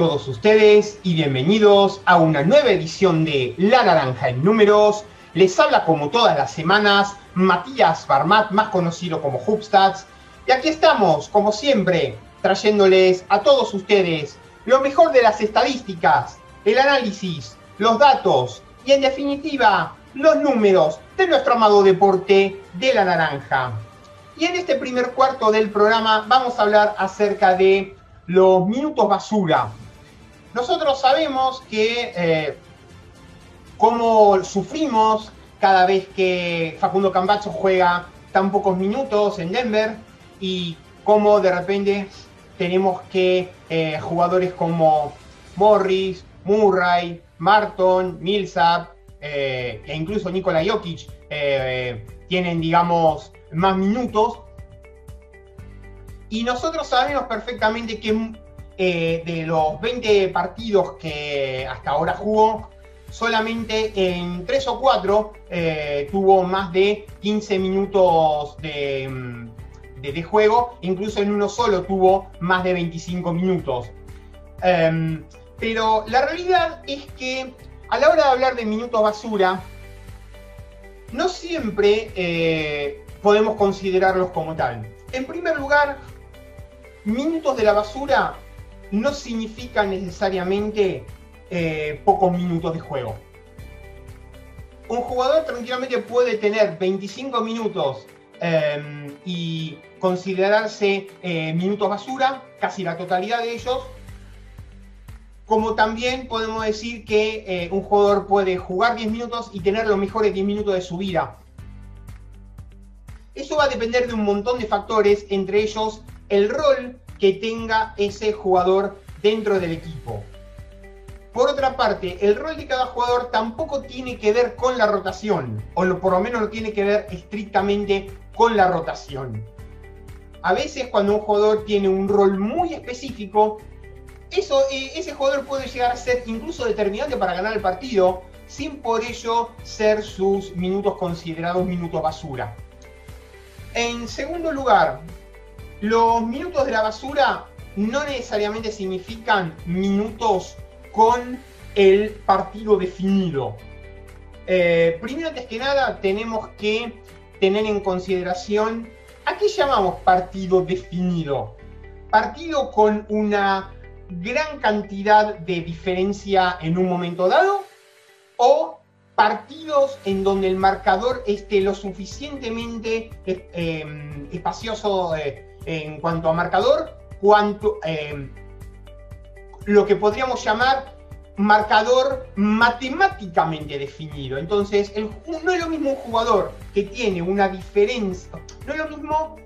Todos ustedes y bienvenidos a una nueva edición de La Naranja en Números. Les habla como todas las semanas Matías Barmat, más conocido como Hubstats. Y aquí estamos, como siempre, trayéndoles a todos ustedes lo mejor de las estadísticas, el análisis, los datos y en definitiva los números de nuestro amado deporte de la naranja. Y en este primer cuarto del programa vamos a hablar acerca de los minutos basura. Nosotros sabemos que eh, cómo sufrimos cada vez que Facundo Cambacho juega tan pocos minutos en Denver y cómo de repente tenemos que eh, jugadores como Morris, Murray, Marton, Millsap eh, e incluso Nikola Jokic tienen, digamos, más minutos. Y nosotros sabemos perfectamente que eh, de los 20 partidos que hasta ahora jugó, solamente en 3 o 4 eh, tuvo más de 15 minutos de, de, juego, incluso en uno solo tuvo más de 25 minutos. Em, pero la realidad es que a la hora de hablar de minutos basura, no siempre eh, podemos considerarlos como tal. En primer lugar, minutos de la basura no significa necesariamente eh, pocos minutos de juego. Un jugador tranquilamente puede tener 25 minutos em, y considerarse eh, minutos basura, casi la totalidad de ellos, como también podemos decir que eh, un jugador puede jugar 10 minutos y tener los mejores 10 minutos de su vida. Eso va a depender de un montón de factores, entre ellos el rol que tenga ese jugador dentro del equipo. Por otra parte, el rol de cada jugador tampoco tiene que ver con la rotación, o por lo menos no tiene que ver estrictamente con la rotación. A veces cuando un jugador tiene un rol muy específico, eso, eh, ese jugador puede llegar a ser incluso determinante para ganar el partido, sin por ello ser sus minutos considerados minutos basura. En segundo lugar, los minutos de la basura no necesariamente significan minutos con el partido definido. Eh, primero, antes que nada, tenemos que tener en consideración a qué llamamos partido definido. Partido con una gran cantidad de diferencia en un momento dado o partidos en donde el marcador esté lo suficientemente eh, eh, espacioso en cuanto a marcador, cuanto, eh, lo que podríamos llamar marcador matemáticamente definido. Entonces, no es lo mismo un jugador que tiene una diferencia, no es lo mismo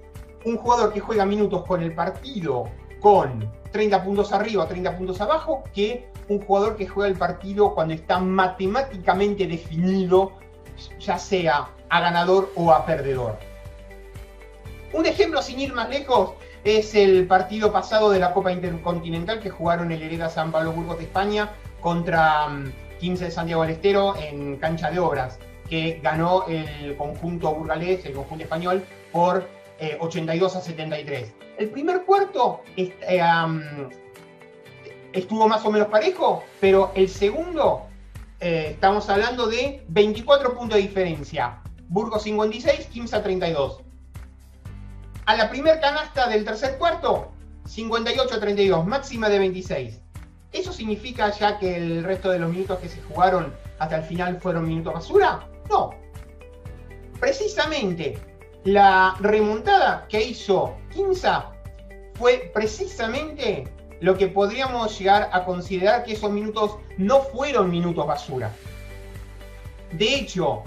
un jugador que juega minutos con el partido con 30 puntos arriba, 30 puntos abajo, que un jugador que juega el partido cuando está matemáticamente definido, ya sea a ganador o a perdedor. Un ejemplo sin ir más lejos es el partido pasado de la Copa Intercontinental que jugaron el Hereda San Pablo Burgos de España contra 15 mm, de Santiago del Estero en cancha de obras, que ganó el conjunto burgalés, el conjunto español, por 82 eh, a 73. El primer cuarto eh, estuvo más o menos parejo, pero el segundo eh, estamos hablando de 24 puntos de diferencia. Burgos 56, 15 a 32 a la primer canasta del tercer cuarto, 58-32, máxima de 26. ¿Eso significa ya que el resto de los minutos que se jugaron hasta el final fueron minutos basura? No. Precisamente la remontada que hizo Kinza fue precisamente lo que podríamos llegar a considerar que esos minutos no fueron minutos basura. De hecho,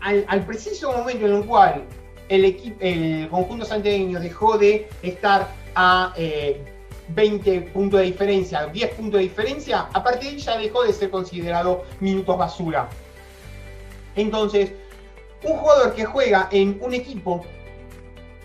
al, preciso momento en el cual el, el conjunto santiagueño dejó de estar a 20 eh, puntos de diferencia, 10 puntos de diferencia, a partir de ahí ya dejó de ser considerado minutos basura. Entonces, un jugador que juega en un equipo,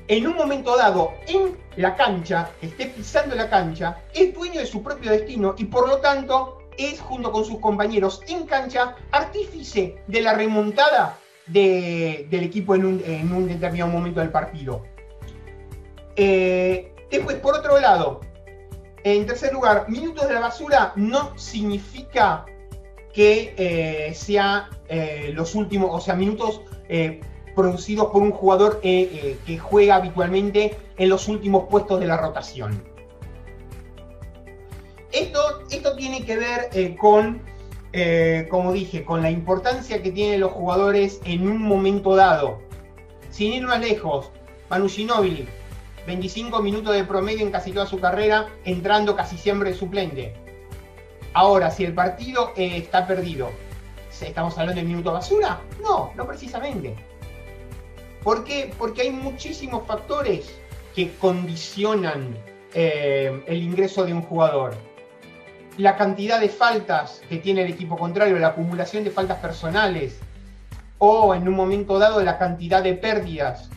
en un momento dado, en la cancha, esté pisando la cancha, es dueño de su propio destino y por lo tanto es, junto con sus compañeros en cancha, artífice de la remontada del equipo en un, determinado momento del partido. Eh, después, por otro lado, En tercer lugar, minutos de la basura no significa que eh, sea eh, los últimos, o sea, minutos eh, producidos por un jugador que juega habitualmente en los últimos puestos de la rotación. Esto, esto tiene que ver con, como dije, con la importancia que tienen los jugadores en un momento dado. Sin ir más lejos, Manu Ginóbili, 25 minutos de promedio en casi toda su carrera, entrando casi siempre suplente. Ahora, si el partido eh, está perdido, ¿estamos hablando de minuto basura? No, no precisamente. ¿Por qué? Porque hay muchísimos factores que condicionan eh, el ingreso de un jugador. La cantidad de faltas que tiene el equipo contrario, la acumulación de faltas personales, o en un momento dado la cantidad de pérdidas,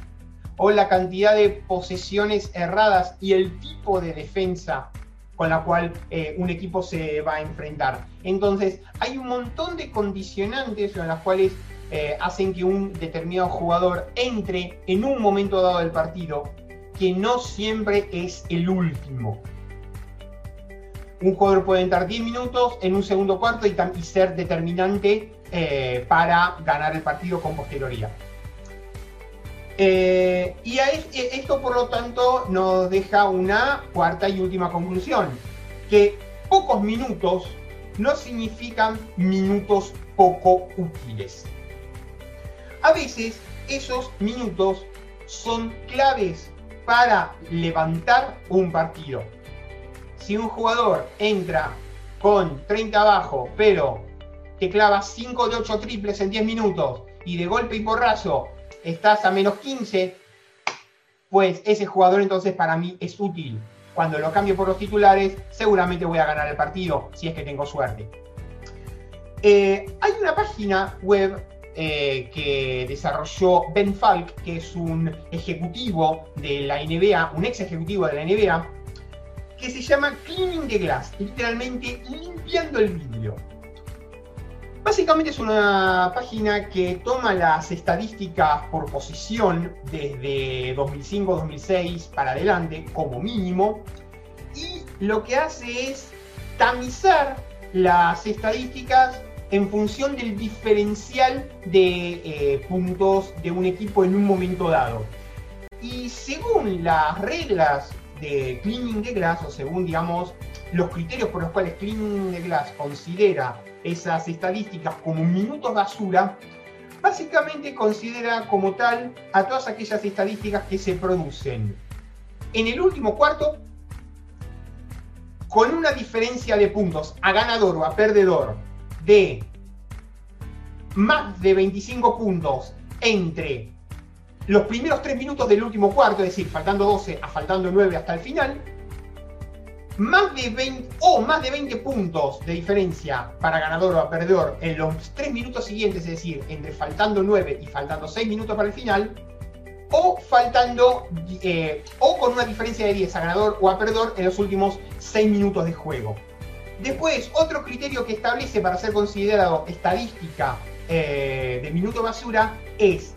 o la cantidad de posesiones erradas y el tipo de defensa con la cual eh, un equipo se va a enfrentar. Entonces, hay un montón de condicionantes en las cuales eh, hacen que un determinado jugador entre en un momento dado del partido que no siempre es el último. Un jugador puede entrar 10 minutos en un segundo cuarto y, ser determinante eh, para ganar el partido con posterioridad. Eh, y e, esto, por lo tanto, nos deja una cuarta y última conclusión, que pocos minutos no significan minutos poco útiles. A veces esos minutos son claves para levantar un partido. Si un jugador entra con 30 abajo, pero te clava 5 de 8 triples en 10 minutos y de golpe y porrazo estás a menos 15, pues ese jugador entonces para mí es útil. Cuando lo cambio por los titulares, seguramente voy a ganar el partido, si es que tengo suerte. Eh, hay una página web eh, que desarrolló Ben Falk, que es un ejecutivo de la NBA, un ex ejecutivo de la NBA, que se llama Cleaning the Glass, literalmente limpiando el vidrio. Básicamente es una página que toma las estadísticas por posición desde 2005-2006 para adelante, como mínimo, y lo que hace es tamizar las estadísticas en función del diferencial de eh, puntos de un equipo en un momento dado. Y según las reglas de Cleaning the Glass, o según, digamos, los criterios por los cuales Cleaning the Glass considera esas estadísticas como minutos basura, básicamente considera como tal a todas aquellas estadísticas que se producen. En el último cuarto con una diferencia de puntos a ganador o a perdedor de más de 25 puntos entre los primeros 3 minutos del último cuarto, es decir, faltando 12 a faltando 9 hasta el final, más de 20 o más de 20 puntos de diferencia para ganador o perdedor en los 3 minutos siguientes, es decir, entre faltando 9 y faltando 6 minutos para el final, o faltando eh, o con una diferencia de 10 a ganador o a perdedor en los últimos 6 minutos de juego. Después, otro criterio que establece para ser considerado estadística eh, de minuto basura es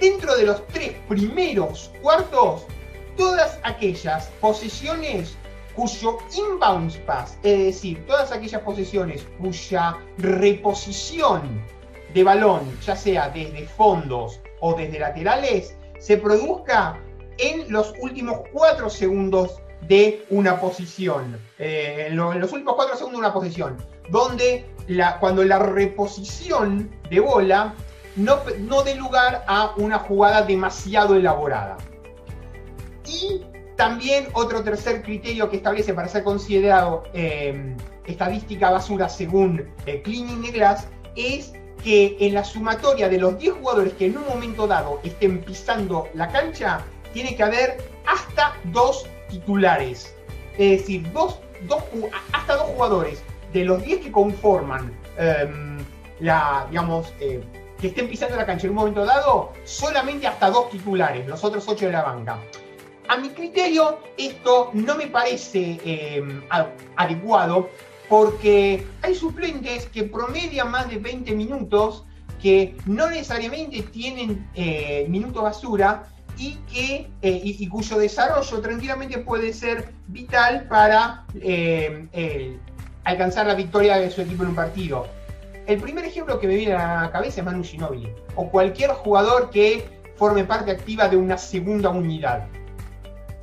dentro de los tres primeros cuartos, todas aquellas posiciones cuyo inbound pass, es decir, todas aquellas posiciones cuya reposición de balón, ya sea desde fondos o desde laterales, se produzca en los últimos 4 segundos de una posición. Eh, en, los últimos 4 segundos de una posición. Donde la, cuando la reposición de bola no, no dé lugar a una jugada demasiado elaborada. Y también otro tercer criterio que establece para ser considerado em, estadística basura según eh, Cleaning the Glass es que en la sumatoria de los 10 jugadores que en un momento dado estén pisando la cancha, tiene que haber hasta dos titulares. Es decir, dos, hasta dos jugadores de los 10 que conforman em, la, digamos, eh, que estén pisando la cancha en un momento dado, solamente hasta dos titulares, los otros 8 de la banca. A mi criterio, esto no me parece em, adecuado porque hay suplentes que promedian más de 20 minutos, que no necesariamente tienen eh, minutos basura y, que, eh, y, cuyo desarrollo tranquilamente puede ser vital para eh, alcanzar la victoria de su equipo en un partido. El primer ejemplo que me viene a la cabeza es Manu Ginobili, o cualquier jugador que forme parte activa de una segunda unidad.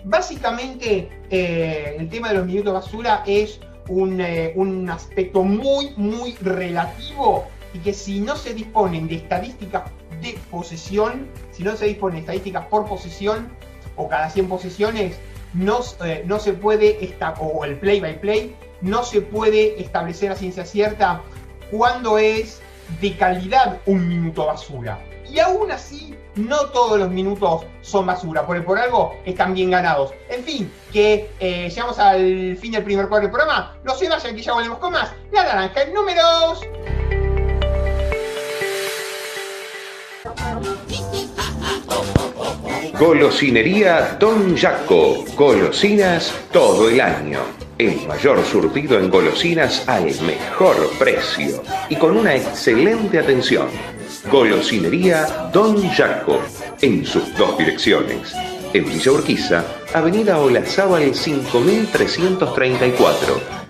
Básicamente, el tema de los minutos basura es un, un aspecto muy, muy relativo y que si no se disponen de estadísticas de posesión, si no se disponen de estadísticas por posesión o cada 100 posesiones, no, eh, no se puede, o el play by play, no se puede establecer a ciencia cierta cuándo es de calidad un minuto basura. Y aún así, no todos los minutos son basura, porque por algo están bien ganados. En fin, que eh, llegamos al fin del primer cuadro del programa. No se vayan, que ya volvemos con más. La naranja en números. Golosinería Don Jaco. Golosinas todo el año. El mayor surtido en golosinas al mejor precio y con una excelente atención. Golosinería Don Jaco. En sus dos direcciones. En Villa Urquiza, Avenida Olazábal 5334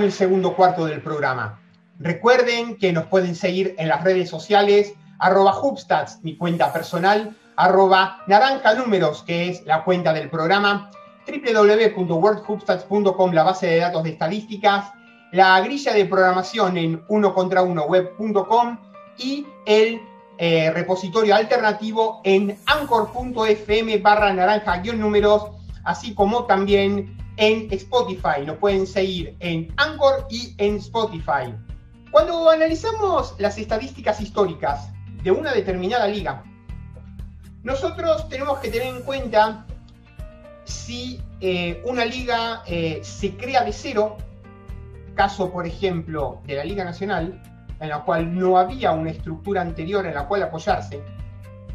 Con el segundo cuarto del programa. Recuerden que nos pueden seguir en las redes sociales, arroba Hubstats, mi cuenta personal, arroba Naranja Números, que es la cuenta del programa, www.wordhubstats.com, la base de datos de estadísticas, la grilla de programación en uno contra uno web.com y el eh, repositorio alternativo en anchor.fm barra naranja-números, así como también en Spotify. Nos pueden seguir en Anchor y en Spotify. Cuando analizamos las estadísticas históricas de una determinada liga, nosotros tenemos que tener en cuenta si eh, una liga eh, se crea de cero, caso por ejemplo de la Liga Nacional, en la cual no había una estructura anterior en la cual apoyarse,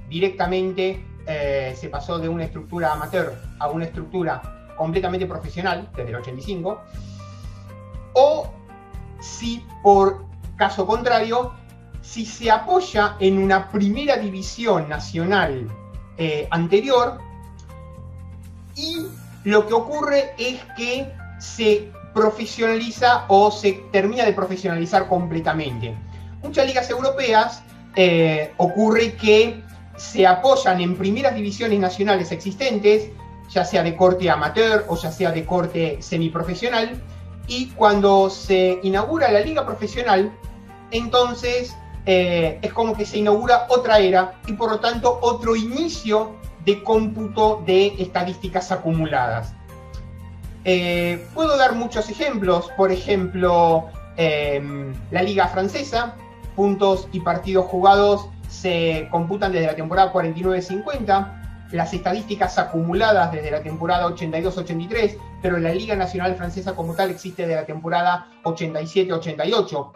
directamente eh, se pasó de una estructura amateur a una estructura completamente profesional, desde el 85, o si por caso contrario, si se apoya en una primera división nacional eh, anterior y lo que ocurre es que se profesionaliza o se termina de profesionalizar completamente. Muchas ligas europeas eh, ocurre que se apoyan en primeras divisiones nacionales existentes, ya sea de corte amateur o ya sea de corte semiprofesional, y cuando se inaugura la liga profesional, entonces eh, es como que se inaugura otra era y por lo tanto otro inicio de cómputo de estadísticas acumuladas. Eh, puedo dar muchos ejemplos, por ejemplo, em, la liga francesa, puntos y partidos jugados se computan desde la temporada 49-50, las estadísticas acumuladas desde la temporada 82-83, pero la Liga Nacional Francesa como tal existe desde la temporada 87-88.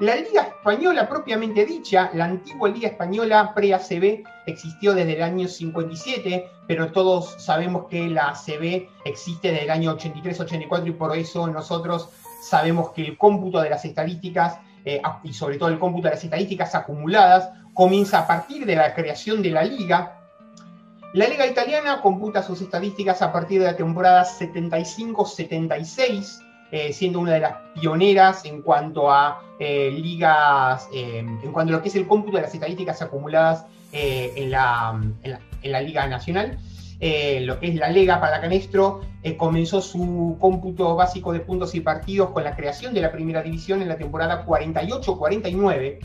La Liga Española propiamente dicha, la antigua Liga Española pre-ACB, existió desde el año 57, pero todos sabemos que la ACB existe desde el año 83-84 y por eso nosotros sabemos que el cómputo de las estadísticas eh, y sobre todo el cómputo de las estadísticas acumuladas comienza a partir de la creación de la liga. La liga italiana computa sus estadísticas a partir de la temporada 75-76 eh, siendo una de las pioneras en cuanto a eh, ligas, eh, en cuanto a lo que es el cómputo de las estadísticas acumuladas en la, en, la, Liga Nacional. lo que es la Lega para Canestro comenzó su cómputo básico de puntos y partidos con la creación de la primera división en la temporada 48-49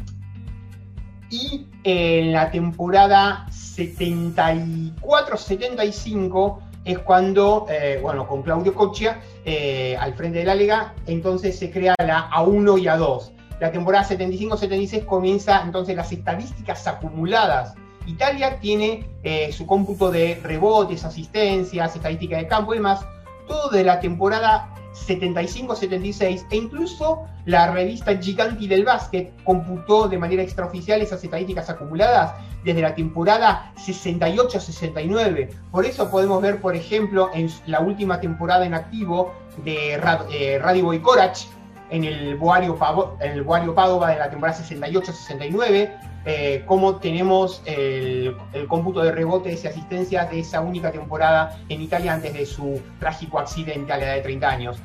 y en la temporada 74-75 es cuando, eh, bueno, con Claudio Coccia eh, al frente de la liga, entonces se crea la A1 y A2. La temporada 75-76 comienza entonces las estadísticas acumuladas. Italia tiene eh, su cómputo de rebotes, asistencias, estadística de campo y demás, todo de la temporada 75-76 e incluso la revista Giganti del Básquet computó de manera extraoficial esas estadísticas acumuladas desde la temporada 68-69. Por eso podemos ver, por ejemplo, en la última temporada en activo de eh, Radio Boy Corach, en el Boario, en el Boario Padova de la temporada 68-69, eh, cómo tenemos el, cómputo de rebotes y asistencias de esa única temporada en Italia antes de su trágico accidente a la edad de 30 años.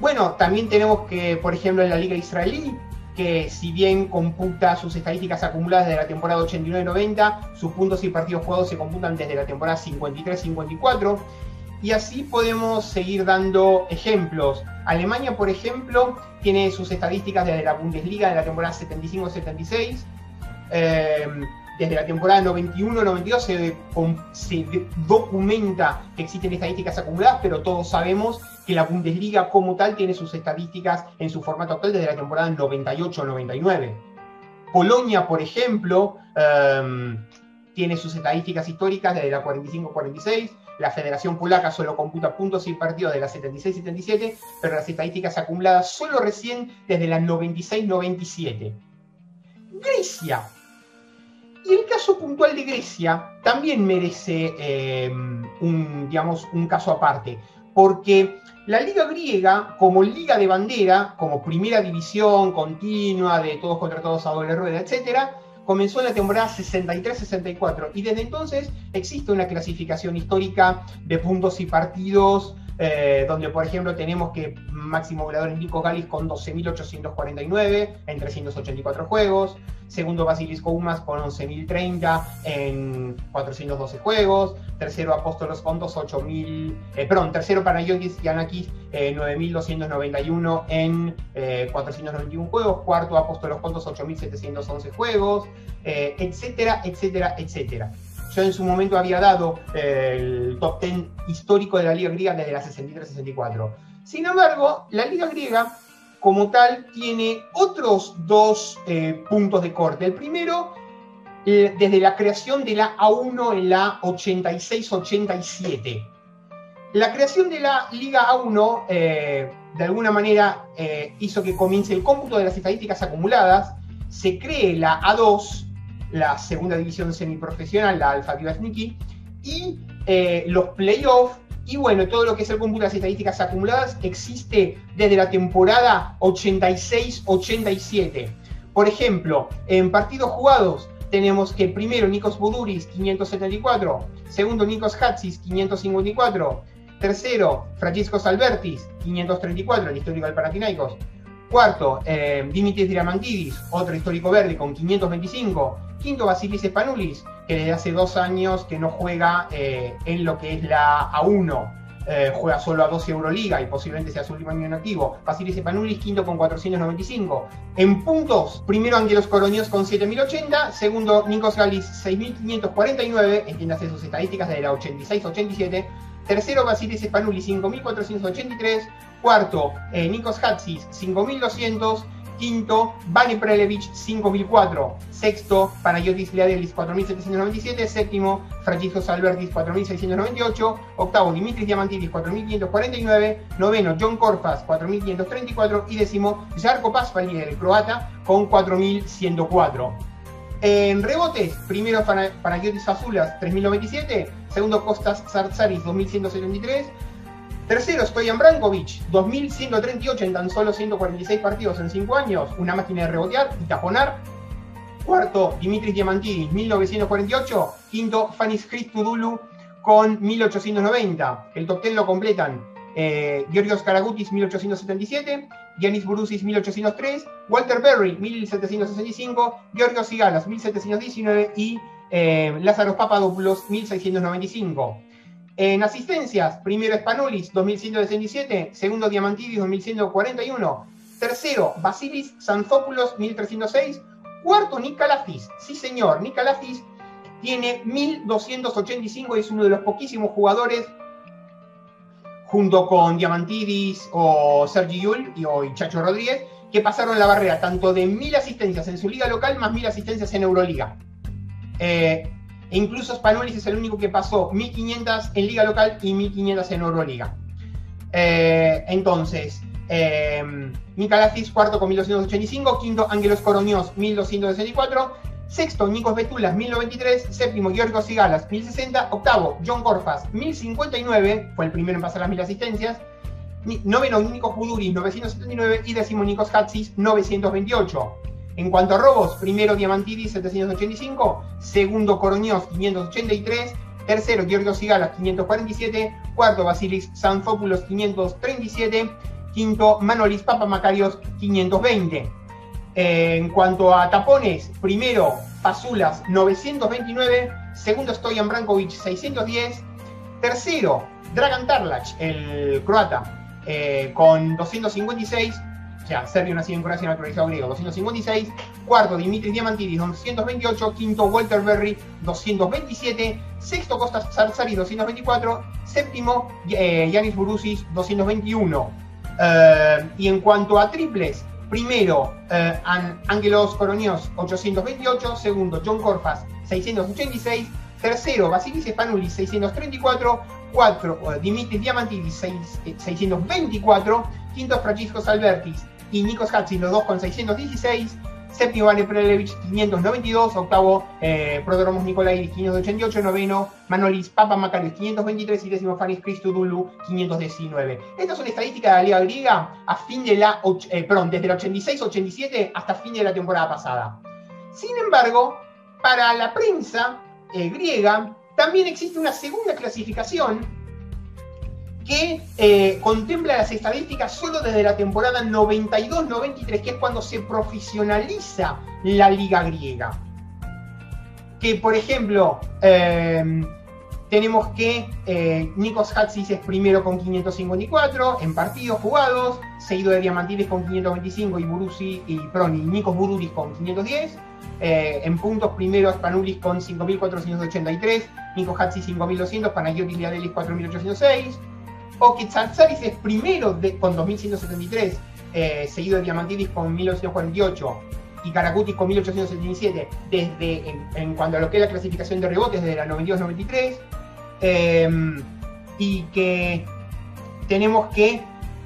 Bueno, también tenemos que, por ejemplo, en la Liga Israelí, que si bien computa sus estadísticas acumuladas de la temporada 89-90, sus puntos y partidos jugados se computan desde la temporada 53-54. Y así podemos seguir dando ejemplos. Alemania, por ejemplo, tiene sus estadísticas desde la Bundesliga de la temporada 75-76, eh, desde la temporada 91-92 se, se, documenta que existen estadísticas acumuladas, pero todos sabemos que la Bundesliga como tal tiene sus estadísticas en su formato actual desde la temporada 98-99. Polonia, por ejemplo, eh, tiene sus estadísticas históricas desde la 45-46. La Federación Polaca solo computa puntos y partidos de la 76-77, pero las estadísticas acumuladas solo recién desde la 96-97. Grecia y el caso puntual de Grecia también merece eh, un, digamos, un caso aparte, porque la liga griega, como liga de bandera, como primera división continua de todos contra todos a doble rueda, etc., comenzó en la temporada 63-64 y desde entonces existe una clasificación histórica de puntos y partidos eh, donde por ejemplo tenemos que máximo goleador en Nico Galis con 12.849 en 384 juegos, segundo Basilisco Umas con 11.030 en 412 juegos, tercero Apóstolos con 8.000, eh, perdón, tercero Panagiotis y Anakis eh, 9.291 en 491 eh, juegos, cuarto Apóstolos con 8.711 juegos, eh, etcétera, etcétera, etcétera. Yo en su momento había dado eh, el top 10 histórico de la Liga Griega desde la 63-64. Sin embargo, la Liga Griega, como tal, tiene otros dos eh, puntos de corte. El primero, eh, desde la creación de la A1 en la 86-87. La creación de la Liga A1, de alguna manera, hizo que comience el cómputo de las estadísticas acumuladas, se cree la A2, la segunda división semiprofesional, la Alfa Niki, y eh, los playoffs, y bueno, todo lo que es el cómputo de las estadísticas acumuladas existe desde la temporada 86-87. Por ejemplo, en partidos jugados tenemos que primero Nikos Buduris 574, segundo Nikos Hatsis 554, Tercero, Francisco Salbertis, 534, el histórico del Panathinaikos. Cuarto, eh, Dimitris Diamantidis, otro histórico verde con 525. Quinto, Basilis Spanoulis, que desde hace dos años que no juega eh, en lo que es la A1. Eh, juega solo a 12 Euroliga y posiblemente sea su último año en activo. Basilis Epanoulis, quinto con 495. En puntos, primero Ángelos Coroños con 7080, segundo Nikos Galis 6549, entiéndase sus estadísticas de la 86-87. Tercero Basilis Epanoulis 5483, cuarto eh, Nikos Hatsis 5200 Quinto, Vani Prelevich 5004. Sexto, Panayotis Leadelis 4797. Séptimo, Francisco Salbertis 4698. Octavo, Dimitris Diamantidis 4549. Noveno, John Corfas 4534. Y décimo, Jarko Paspali, el croata, con 4104. En rebotes, primero Panayotis Azulas 3097. Segundo, Costas Zarzaris 2173. Tercero, Stoyan Brankovic, 2138 en tan solo 146 partidos en 5 años, una máquina de rebotear y taponar. Cuarto, Dimitris Diamantidis, 1948. Quinto, Fanis Christodoulou con 1890. El top 10 lo completan eh, Georgios Karagutis, 1877. Giannis Burusis, 1803. Walter Berry, 1765. Georgios Sigalas, 1719. Y eh, Lázaro Papadopoulos, 1695. En asistencias, primero Spanulis, 2167, segundo Diamantidis, 2141, tercero Basilis Sanzopoulos, 1306, cuarto Nikalafis, sí señor, Nikalafis tiene 1285 y es uno de los poquísimos jugadores junto con Diamantidis o Sergi Yul y, o Chacho Rodríguez, que pasaron la barrera tanto de mil asistencias en su liga local más mil asistencias en Euroliga. Eh, e incluso Spanulis es el único que pasó 1500 en liga local y 1500 en Euroliga. Eh, entonces, eh, cuarto con 1285, quinto Ángelos Coroños 1264, sexto Nikos Betulas 1093, séptimo Giorgos Sigalas 1060, octavo John Corfas 1059, fue el primero en pasar las mil asistencias, noveno Nikos Buduris 979 y décimo Nikos Hatsis 928. En cuanto a robos, primero Diamantidis 785, segundo Coroños 583, tercero Giorgio Sigalas 547, cuarto Basilis Sanfópulos 537, quinto Manolis Papamacarios 520. en cuanto a tapones, primero Pazulas 929, segundo Stoyan Brankovic 610, tercero Dragan Tarlach, el croata, eh, con 256, o sea, serbio nacido en Croacia naturalizado griego, 256, cuarto Dimitris Diamantidis, 228, quinto Walter Berry, 227, sexto Costas Zarzari, 224, séptimo eh, Yanis Burusis, 221. Eh, y en cuanto a triples, primero eh, Coronios, 828, segundo John Corfas, 686, tercero Basilis Spanulis, 634, cuatro Dimitris Diamantidis, 624, quinto Francisco Salbertis, y Nikos Hatzi, los dos con 616. Séptimo, Vane Prelevich, 592. Octavo, eh, Prodromos Nicolai, 588. Noveno, Manolis Papa Macarios, 523. Y décimo, Fanis Dulu, 519. Estas son estadísticas de la Liga Griega a fin de la, eh, desde el 86-87 hasta fin de la temporada pasada. Sin embargo, para la prensa eh, griega también existe una segunda clasificación que eh, contempla las estadísticas solo desde la temporada 92-93, que es cuando se profesionaliza la liga griega. Que, por ejemplo, em, tenemos que eh, Nikos Hatsis es primero con 554 en partidos jugados, seguido de Diamantides con 525 y Burusi y Proni, Nikos Bururis con 510. Eh, en puntos primero Spanulis con 5.483, Nikos Hatsis 5.200, Panagiotis Liadelis 4.806, o que es primero con 2173, eh, seguido de Diamantidis con 1848 y Caracutis con 1877, desde en, cuanto a lo que es la clasificación de rebotes desde la 92-93, em, y que tenemos que,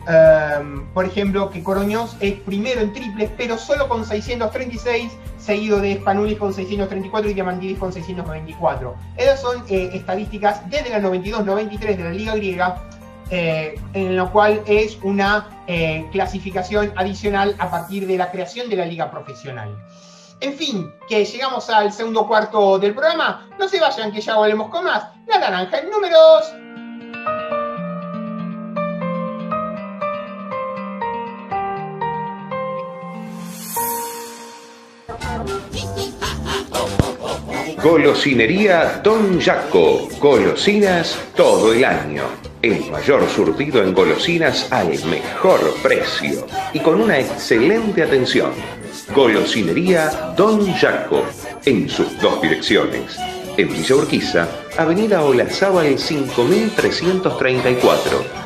em, por ejemplo, que Coroños es primero en triples, pero solo con 636, seguido de Spanulis con 634 y Diamantidis con 624. Esas son eh, estadísticas desde la 92-93 de la Liga Griega, eh, en lo cual es una eh, clasificación adicional a partir de la creación de la liga profesional. En fin, que llegamos al segundo cuarto del programa. No se vayan, que ya volvemos con más. La naranja en números. Golosinería Don Jaco. Golosinas todo el año. El mayor surtido en golosinas al mejor precio y con una excelente atención. Golosinería Don Jaco. En sus dos direcciones. En Villa Urquiza, Avenida Olazábal 5334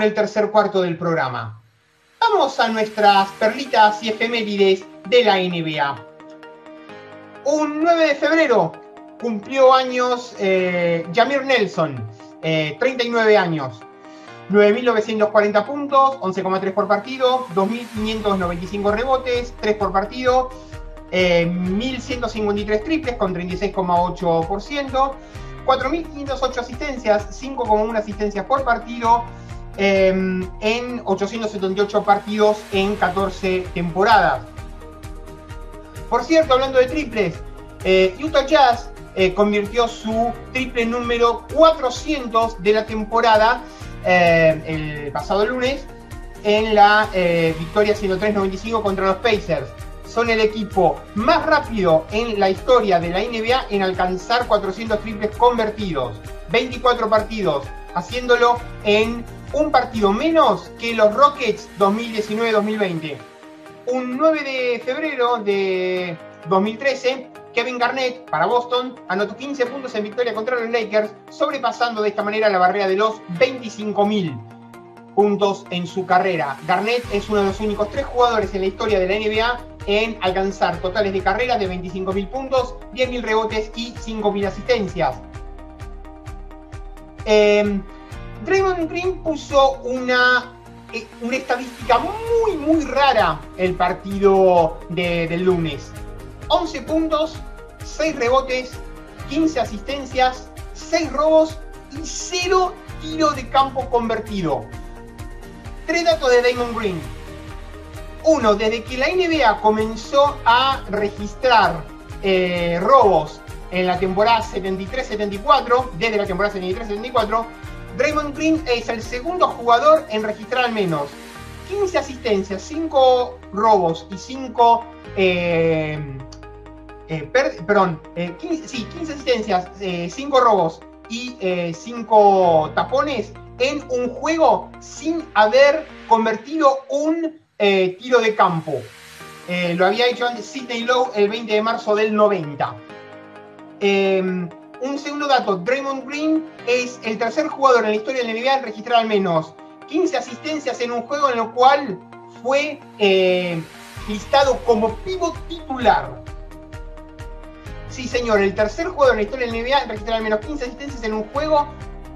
Con el tercer cuarto del programa. Vamos a nuestras perlitas y efemérides de la NBA. Un 9 de febrero cumplió años eh, Jamir Nelson, 39 eh, años. 9.940 puntos, 11,3 por partido, 2.595 rebotes, 3 por partido, 1.153 eh, triples con 36,8%, 4.508 asistencias, 5,1 asistencias por partido, Em, en 878 partidos en 14 temporadas. Por cierto, hablando de triples, eh, Utah Jazz eh, convirtió su triple número 400 de la temporada eh, el pasado lunes en la victoria 103-95 contra los Pacers. Son el equipo más rápido en la historia de la NBA en alcanzar 400 triples convertidos. 24 partidos, haciéndolo en un partido menos que los Rockets 2019-2020. Un 9 de febrero de 2013, Kevin Garnett para Boston anotó 15 puntos en victoria contra los Lakers, sobrepasando de esta manera la barrera de los 25.000 puntos en su carrera. Garnett es uno de los únicos tres jugadores en la historia de la NBA en alcanzar totales de carrera de 25.000 puntos, 10.000 rebotes y 5.000 asistencias. Eh, Draymond Green puso una, eh, una estadística muy, muy rara el partido del lunes. 11 puntos, 6 rebotes, 15 asistencias, 6 robos y 0 tiro de campo convertido. Tres datos de Damon Green. Uno, desde que la NBA comenzó a registrar eh, robos en la temporada 73-74, desde la temporada 73-74, Draymond Green es el segundo jugador en registrar al menos 15 asistencias, 5 robos y 5... Eh, eh, perdón, 15, sí, 15 asistencias, 5 robos y 5 tapones en un juego sin haber convertido un eh, tiro de campo. Eh, lo había hecho antes Sidney Lowe el 20 de marzo del 90. Em, un segundo dato, Draymond Green es el tercer jugador en la historia de la NBA en registrar al menos 15 asistencias en un juego en el cual fue eh, listado como pivot titular. Sí, señor, el tercer jugador en la historia de la NBA en registrar al menos 15 asistencias en un juego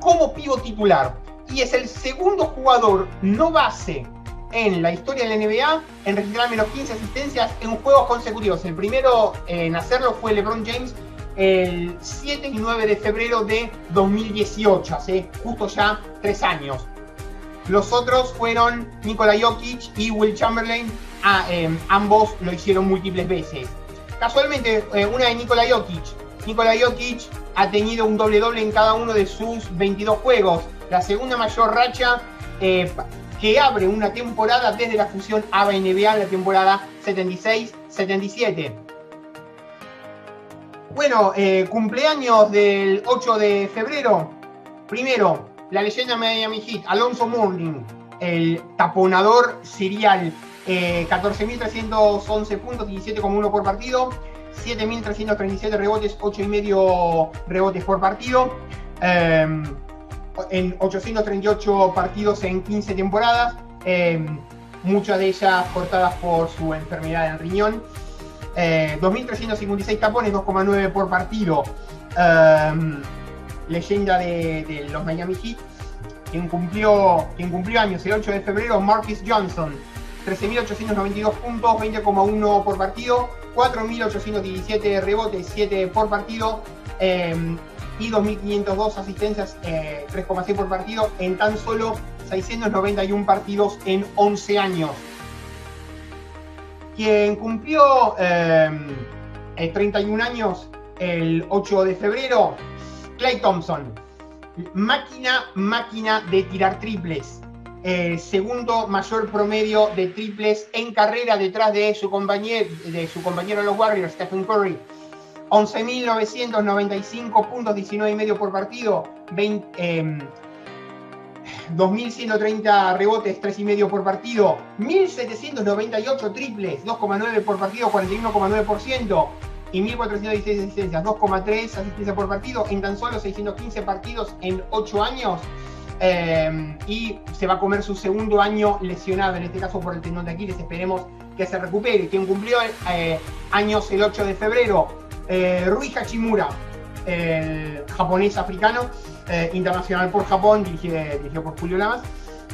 como pivot titular. Y es el segundo jugador no base en la historia de la NBA en registrar menos 15 asistencias en juegos consecutivos. El primero en hacerlo fue LeBron James el 7 y 9 de febrero de 2018, hace justo ya tres años. Los otros fueron Nikola Jokic y Will Chamberlain, ah, em, ambos lo hicieron múltiples veces. Casualmente, eh, una de Nikola Jokic. Jokic ha tenido un doble doble en cada uno de sus 22 juegos. La segunda mayor racha eh, que abre una temporada desde la fusión ABA-NBA en la temporada 76-77. Bueno, eh, cumpleaños del 8 de febrero. Primero, la leyenda Miami Heat, Alonso Mourning, el taponador serial, 14.311 eh, puntos, 17,1 por partido, 7.337 rebotes, 8,5 rebotes por partido. Eh, en 838 partidos en 15 temporadas, eh, muchas de ellas cortadas por su enfermedad en riñón. 2.356 eh, tapones, 2,9 por partido. Eh, leyenda de, los Miami Heat, quien cumplió, quien cumplió años el 8 de febrero, Marcus Johnson. 13.892 puntos, 20,1 por partido, 4.817 rebotes, 7 por partido y 2.502 asistencias, 3,6 eh, por partido en tan solo 691 partidos en 11 años. Quien cumplió 31 eh, años el 8 de febrero, Clay Thompson. Máquina, máquina de tirar triples. segundo mayor promedio de triples en carrera detrás de su compañero, de su compañero los Warriors, Stephen Curry. 11.995 puntos, 19 y medio por partido, 2.130 em, rebotes, 3 y medio por partido, 1.798 triples, 2,9 por partido, 41,9%, y 1.416 asistencias, 2,3 asistencias por partido, en tan solo 615 partidos en 8 años. Em, y se va a comer su segundo año lesionado, en este caso por el tendón de Aquiles, esperemos que se recupere. Quien cumplió eh, años el 8 de febrero, eh, Rui Hachimura, el japonés africano, eh, internacional por Japón, dirigido, por Julio Lamas.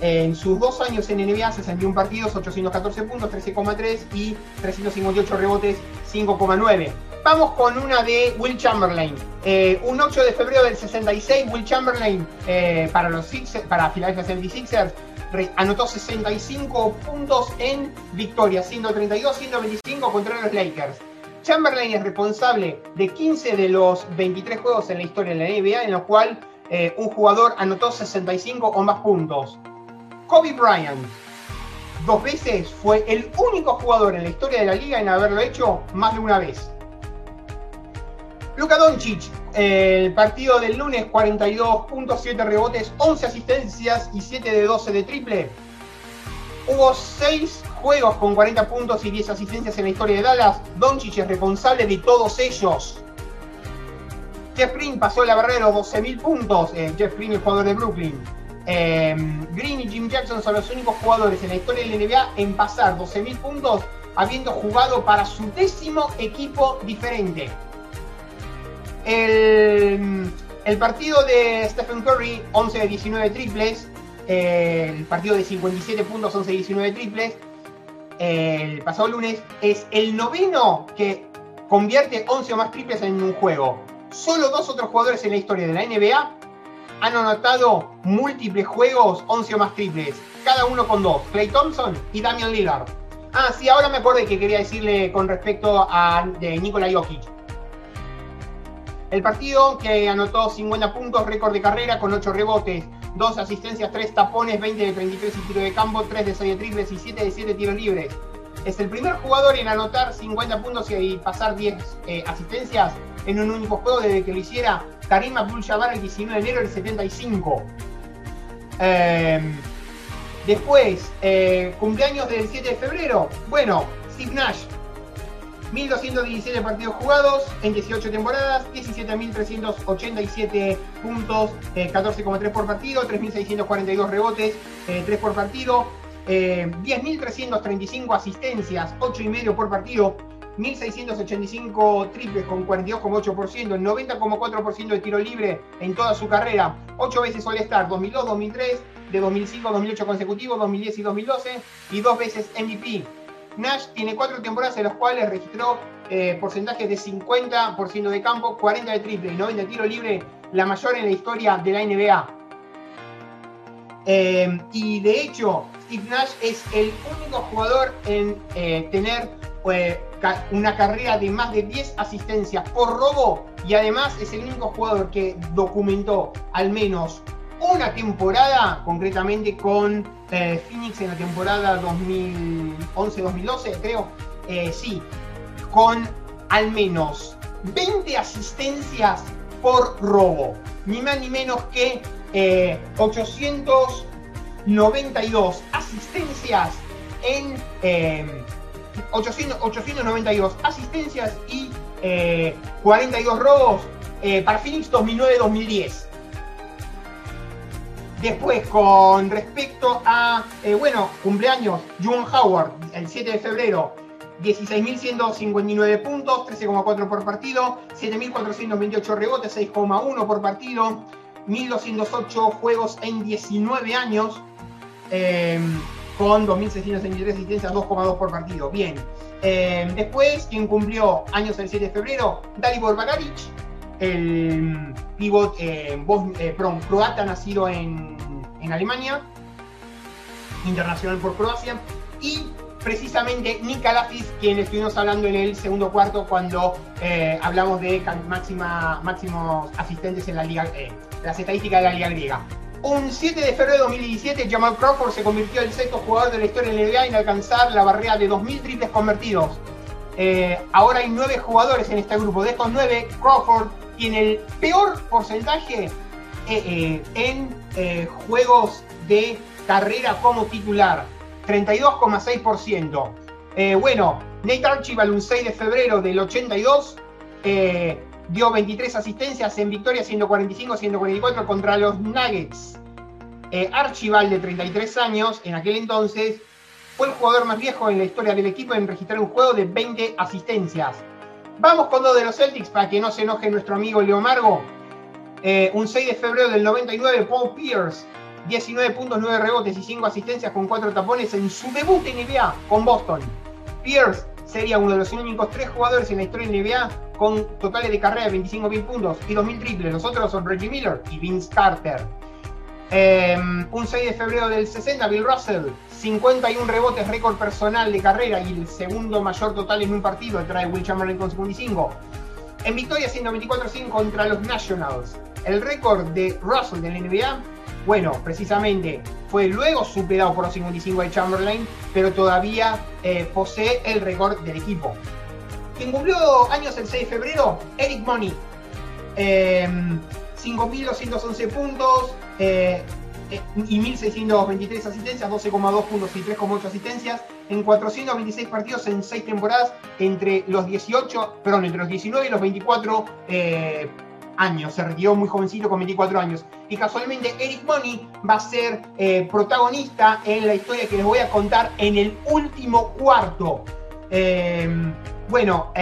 en sus dos años en NBA, 61 partidos, 814 puntos, 13,3 y 358 rebotes, 5,9. Vamos con una de Will Chamberlain. Eh, un 8 de febrero del 66, Will Chamberlain para los Sixers, para Philadelphia 76ers anotó 65 puntos en victoria, 132, 125 contra los Lakers. Chamberlain es responsable de 15 de los 23 juegos en la historia de la NBA en los cuales eh, un jugador anotó 65 o más puntos. Kobe Bryant, dos veces, fue el único jugador en la historia de la liga en haberlo hecho más de una vez. Luka Doncic, el partido del lunes, 42.7 rebotes, 11 asistencias y 7 de 12 de triple. Hubo 6 juegos con 40 puntos y 10 asistencias en la historia de Dallas. Doncic es responsable de todos ellos. Jeff Green pasó la barrera de los 12.000 puntos. Eh, Jeff Green, el jugador de Brooklyn. Eh, Green y Jim Jackson son los únicos jugadores en la historia de la NBA en pasar 12.000 puntos habiendo jugado para su décimo equipo diferente. El, partido de Stephen Curry, 11 de 19 triples. el partido de 57 puntos, 11 de 19 triples. El pasado lunes es el noveno que convierte 11 o más triples en un juego. Solo dos otros jugadores en la historia de la NBA han anotado múltiples juegos, 11 o más triples, cada uno con dos, Clay Thompson y Damian Lillard. Ah, sí, ahora me acordé que quería decirle con respecto a de Nikola Jokic. El partido que anotó 50 puntos, récord de carrera con 8 rebotes, 2 asistencias, 3 tapones, 20 de 33 y tiro de campo, 3 de 6 de triples y 7 de 7 tiros libres. Es el primer jugador en anotar 50 puntos y pasar 10 eh, asistencias en un único juego desde que lo hiciera Karim Abdul-Jabbar el 19 de enero del 75. Em, después, eh, cumpleaños del 7 de febrero. Bueno, Steve Nash, 1217 partidos jugados en 18 temporadas, 17.387 puntos, 14,3 eh, por partido, 3.642 rebotes, 3 eh, por partido, 10.335 asistencias, 8,5 por partido, 1.685 triples con 42,8%, 90,4% de tiro libre en toda su carrera, 8 veces All-Star, 2002, 2003, de 2005 2008 consecutivo, 2010 y 2012, y dos veces MVP. Nash tiene cuatro temporadas en las cuales registró eh, porcentajes de 50% de campo, 40 de triple y 90 de tiro libre, la mayor en la historia de la NBA. Eh, y de hecho, Steve Nash es el único jugador en eh, tener una carrera de más de 10 asistencias por robo y además es el único jugador que documentó al menos una temporada, concretamente con eh, Phoenix en la temporada 2011-2012, creo, eh, sí, con al menos 20 asistencias por robo, ni más ni menos que 892 eh, asistencias en 892 asistencias y 42 robos para Phoenix 2009-2010. Después, con respecto a, eh, bueno, cumpleaños, John Howard, el 7 de febrero, 16.159 puntos, 13,4 por partido, 7.428 rebotes, 6,1 por partido, 1.208 juegos en 19 años, em, con 2.663 asistencias, 2,2 por partido. Bien. Em, después, quien cumplió años el 7 de febrero, Dalibor Bagaric, el pivot eh, eh croata nacido en, Alemania, internacional por Croacia, y precisamente Nika quien estuvimos hablando en el segundo cuarto cuando eh, hablamos de máximos asistentes en la liga, las estadísticas de la liga griega. Un 7 de febrero de 2017, Jamal Crawford se convirtió en el sexto jugador de la historia de la NBA en alcanzar la barrera de 2.000 triples convertidos. Ahora hay nueve jugadores en este grupo. De estos nueve, Crawford tiene el peor porcentaje eh, eh, en eh, juegos de carrera como titular, 32,6%. bueno, Nate Archibald, un 6 de febrero del 82, dio 23 asistencias en victoria, 145-144 contra los Nuggets. Archibald, de 33 años, en aquel entonces, fue el jugador más viejo en la historia del equipo en registrar un juego de 20 asistencias. Vamos con dos de los Celtics para que no se enoje nuestro amigo Leo Margo. Eh, un 6 de febrero del 99, Paul Pierce, 19 puntos, 9 rebotes y 5 asistencias con 4 tapones en su debut en NBA con Boston. Pierce sería uno de los únicos 3 jugadores en la historia de NBA con totales de carrera de 25.000 puntos y 2.000 triples. Los otros son Reggie Miller y Vince Carter. Em, un 6 de febrero del 60, Bill Russell, 51 rebotes, récord personal de carrera y el segundo mayor total en un partido, trae Will Chamberlain con 55. En victoria 124-100 contra los Nationals. El récord de Russell de la NBA, bueno, precisamente fue luego superado por los 55 de Chamberlain, pero todavía eh, posee el récord del equipo. Quien cumplió años el 6 de febrero, Eric Money, 5.211 puntos eh, eh, y 1.623 asistencias, 12,2 puntos y 3,8 asistencias en 426 partidos en 6 temporadas entre los 18, perdón, entre los 19 y los 24 eh, años. Se retiró muy jovencito con 24 años. Y casualmente Eric Money va a ser protagonista en la historia que les voy a contar en el último cuarto. bueno,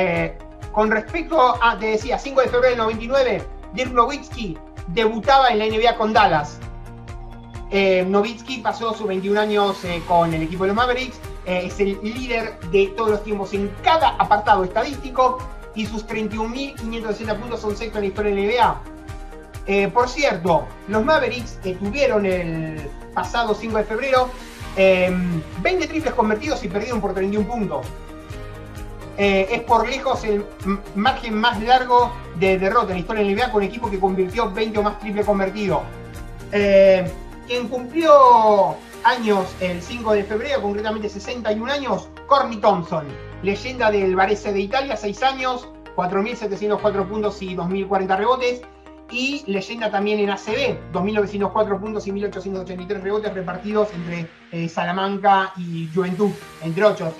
con respecto a, te decía, 5 de febrero del 99, Dirk Nowitzki debutaba en la NBA con Dallas. Eh, Nowitzki pasó sus 21 años eh, con el equipo de los Mavericks, eh, es el líder de todos los tiempos en cada apartado estadístico y sus 31.560 puntos son sexto en la historia de la NBA. Eh, por cierto, los Mavericks tuvieron el pasado 5 de febrero 20 triples convertidos y perdieron por 31 puntos. Es por lejos el margen más largo de derrota en la historia de la NBA con equipo que convirtió 20 o más triple convertido. Eh, quien cumplió años el 5 de febrero, concretamente 61 años, Corny Thompson, leyenda del Varese de Italia, 6 años, 4.704 puntos y 2.040 rebotes. Y leyenda también en ACB, 2.904 puntos y 1.883 rebotes repartidos entre eh, Salamanca y Juventud, entre otros.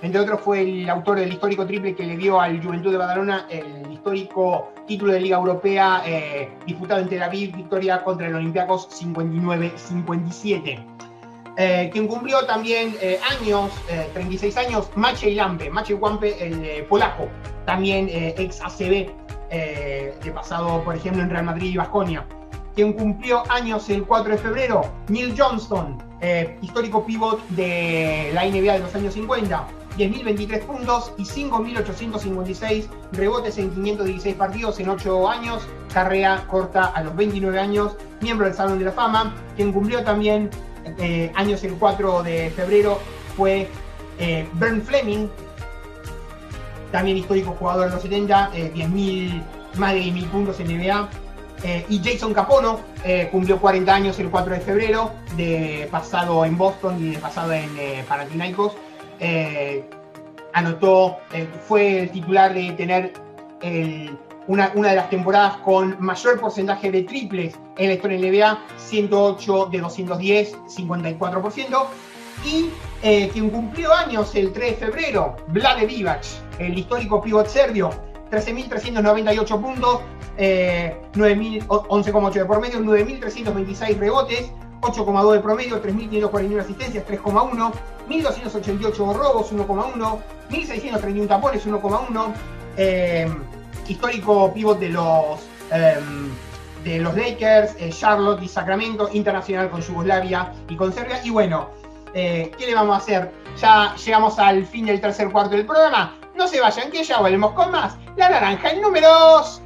Entre otros fue el autor del histórico triple que le dio al Juventud de Badalona el histórico título de Liga Europea eh, disputado en Tel Aviv, victoria contra el Olympiacos 59-57. Eh, quien cumplió también eh, años, 36 años, Maciej Lampe, Maciej Lampe, el polaco, también ex ACB, de pasado, por ejemplo, en Real Madrid y Vasconia. Quien cumplió años el 4 de febrero, Neil Johnston, histórico pivot de la NBA de los años 50. 10.023 puntos y 5.856 rebotes en 516 partidos en 8 años, carrera corta a los 29 años, miembro del Salón de la Fama, quien cumplió también eh, años el 4 de febrero fue eh, Bernd Fleming, también histórico jugador de los 70, 10.000, eh, más de 10.000 puntos en NBA. y Jason Capono cumplió 40 años el 4 de febrero, de pasado en Boston y de pasado en Panathinaikos. Eh, anotó, eh, fue el titular de tener una, de las temporadas con mayor porcentaje de triples en la historia de NBA, 108 de 210, 54%. Y eh, quien cumplió años el 3 de febrero, Vlade Divac, el histórico pivot serbio, 13.398 puntos, 11,8 de por medio, 9.326 rebotes, 8,2 de promedio, 3.541 asistencias, 3,1, 1.288 robos, 1,1, 1.631 tapones, 1,1, eh, histórico pivot de los, em, de los Lakers, eh, Charlotte y Sacramento, internacional con Yugoslavia y con Serbia. Y bueno, eh, ¿qué le vamos a hacer? Ya llegamos al fin del tercer cuarto del programa. No se vayan, que ya volvemos con más. La naranja en números.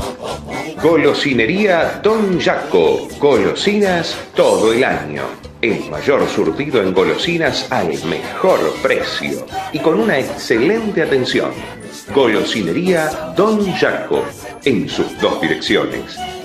Golosinería Don Jaco. Golosinas todo el año. El mayor surtido en golosinas al mejor precio y con una excelente atención. Golosinería Don Jaco. En sus dos direcciones.